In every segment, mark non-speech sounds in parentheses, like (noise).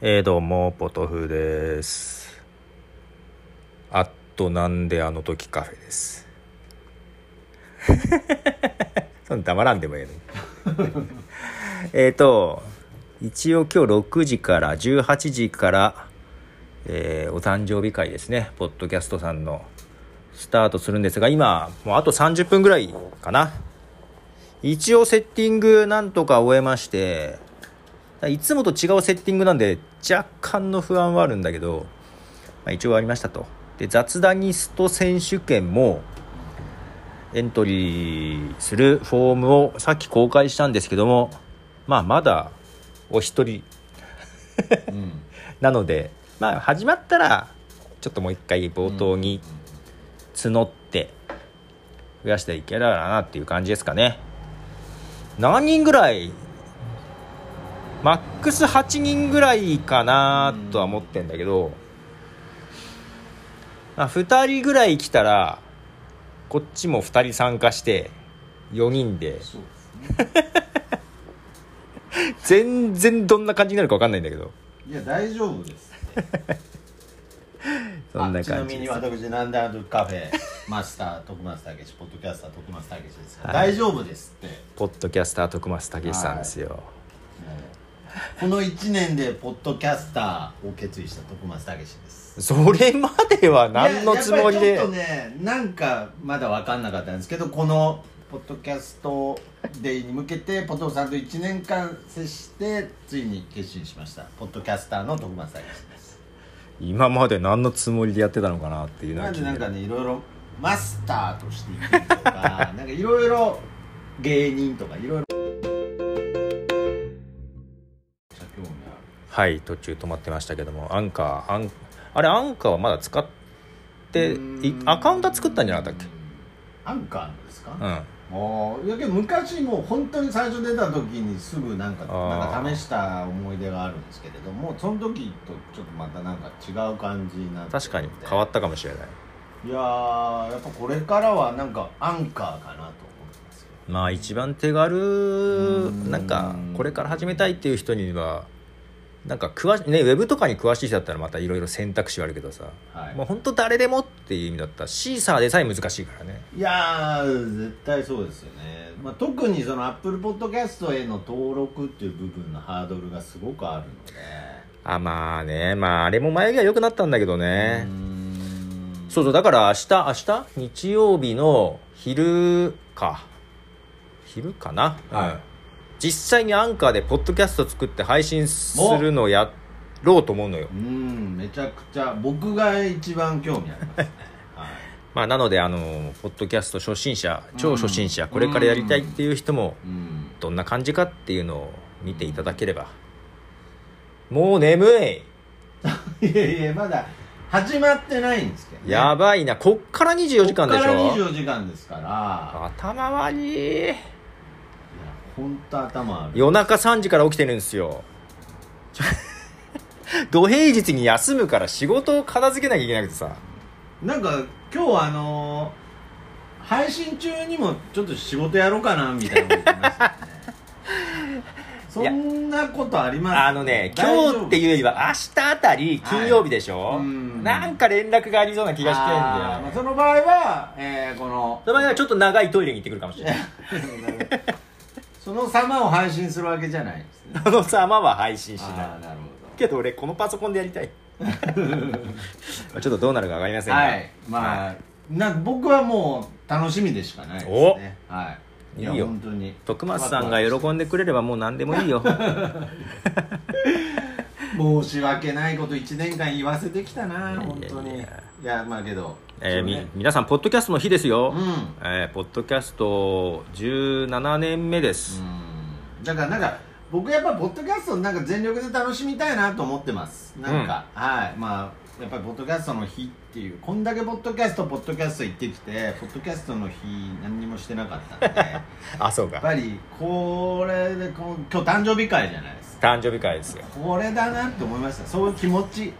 えー、どうもポトフです。あっとなんであの時カフェです。(laughs) そん黙らんでもええのに。(laughs) えっと一応今日6時から18時から、えーお誕生日会ですね。ポッドキャストさんのスタートするんですが今もうあと30分ぐらいかな。一応セッティングなんとか終えましていつもと違うセッティングなんで若干の不安はあるんだけど、まあ、一応ありましたと。で雑談ニスト選手権もエントリーするフォームをさっき公開したんですけどもまあまだお一人。うん。(laughs) なのでまあ始まったらちょっともう一回冒頭に募って増やしていけたらなっていう感じですかね。何人ぐらいマックス8人ぐらいかなとは思ってんだけど、まあ、2人ぐらい来たらこっちも2人参加して4人で。ね。(laughs) 全然どんな感じになるか分かんないんだけど。いや大丈夫です (laughs) そんなあちな感じです。みに私なんであるカフェ (laughs) マスター徳松武史ポッドキャスター徳松武史ですが、はい。大丈夫ですって。ポッドキャスター徳松武さんですよ、もうこの1年でポッドキャスターを決意した徳松武史です。それまでは何のつもりでちょっとねなんかまだ分かんなかったんですけどこのポッドキャストデイに向けてポトフさんと1年間接してついに決心しましたポッドキャスターの徳松武史です。今まで何のつもりでやってたのかなっていうのはなん (laughs) でなんかねいろいろマスターとして生きるとかなんかいろいろ芸人とかいろいろはい途中止まってましたけども。アンカーアンあれアンカーはまだ使っていアカウントは作ったんじゃなかったっアンカーのですか、けうん。もういやけど昔もう本当に最初出た時にすぐなんかなんか試した思い出があるんですけれどもその時とちょっとまたなんか違う感じになって確かに変わったかもしれない。いやーやっぱこれからはなんかアンカーかなと思ってますよ。まあ一番手軽ん。なんかこれから始めたいっていう人にはなんか詳しねウェブとかに詳しい人だったらまたいろいろ選択肢はあるけどさ、はい。もう本当誰でもっていう意味だったらシーサーでさえ難しいからね。いやー絶対そうですよね、まあ、特にそのアップルポッドキャストへの登録っていう部分のハードルがすごくあるので。あまあね。まああれも前が良くなったんだけどね、うーん。そうそうだから明日明日？日曜日の昼か。昼かな、はい。うん実際にアンカーでポッドキャスト作って配信するのをやろうと思うのよ。うんめちゃくちゃ僕が一番興味あります。ね、はい。まあなのであのポッドキャスト初心者超初心者、これからやりたいっていう人もうんどんな感じかっていうのを見ていただければ。もう眠い。いやいやまだ始まってないんですけど、ね、やばいな。こっから24時間でしこっからょ24時間ですから。頭悪い本当頭夜中3時から起きてるんですよ。(laughs) 土平日に休むから仕事を片付けなきゃいけなくてさ。なんか今日あのー配信中にもちょっと仕事やろうかなみたいなましたね。(laughs) そんなことあります？あのね今日っていうよりは明日あたり金曜日でしょ、はい。うん。なんか連絡がありそうな気がしてんだまあねその場合は、えーこのその場合はちょっと長いトイレに行ってくるかもしれない (laughs) その様を配信するわけじゃないですね。その様は配信しない。ああなるほけど俺このパソコンでやりたい。(laughs) まあちょっとどうなるか分かりませんが。どはい。まあ、な僕はもう楽しみでしかないですね。はい。いいよ。本当に。徳松さんが喜んでくれればもう何でもいいよ。(laughs) 申し訳ないこと1年間言わせてきたな本当にいいや。いややまあけどえーね。皆さんポッドキャストの日ですよ、うん。えーポッドキャスト17年目です、うん。だからなんか僕やっぱポッドキャストなんか全力で楽しみたいなと思ってます。なんか、はい。まあやっぱりポッドキャストの日っていうこんだけポッドキャストポッドキャスト行ってきてポッドキャストの日何にもしてなかったんで。や (laughs) あそうか。っぱりこれでこう今日誕生日会じゃないですか。誕生日会ですよ。これだなって思いました。そういう気持ち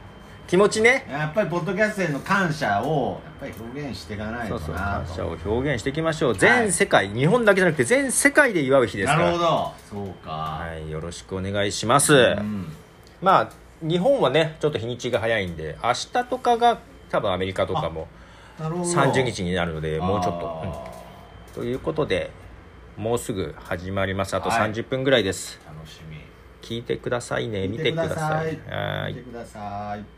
気持ちね。やっぱりポッドキャストへの感謝をやっぱり表現していかないとそうそう感謝を表現していきましょう。全世界、日本だけじゃなくて全世界で祝う日ですから。なるほど。そうか、はい、よろしくお願いします、うん。まあ日本はねちょっと日にちが早いんで明日とかが多分アメリカとかもなるほど。30日になるのでもうちょっと、うん。あということでもうすぐ始まります。あとはい。30分ぐらいです、ー楽しみ。聞いてくださいね。見てください。はーい。見てください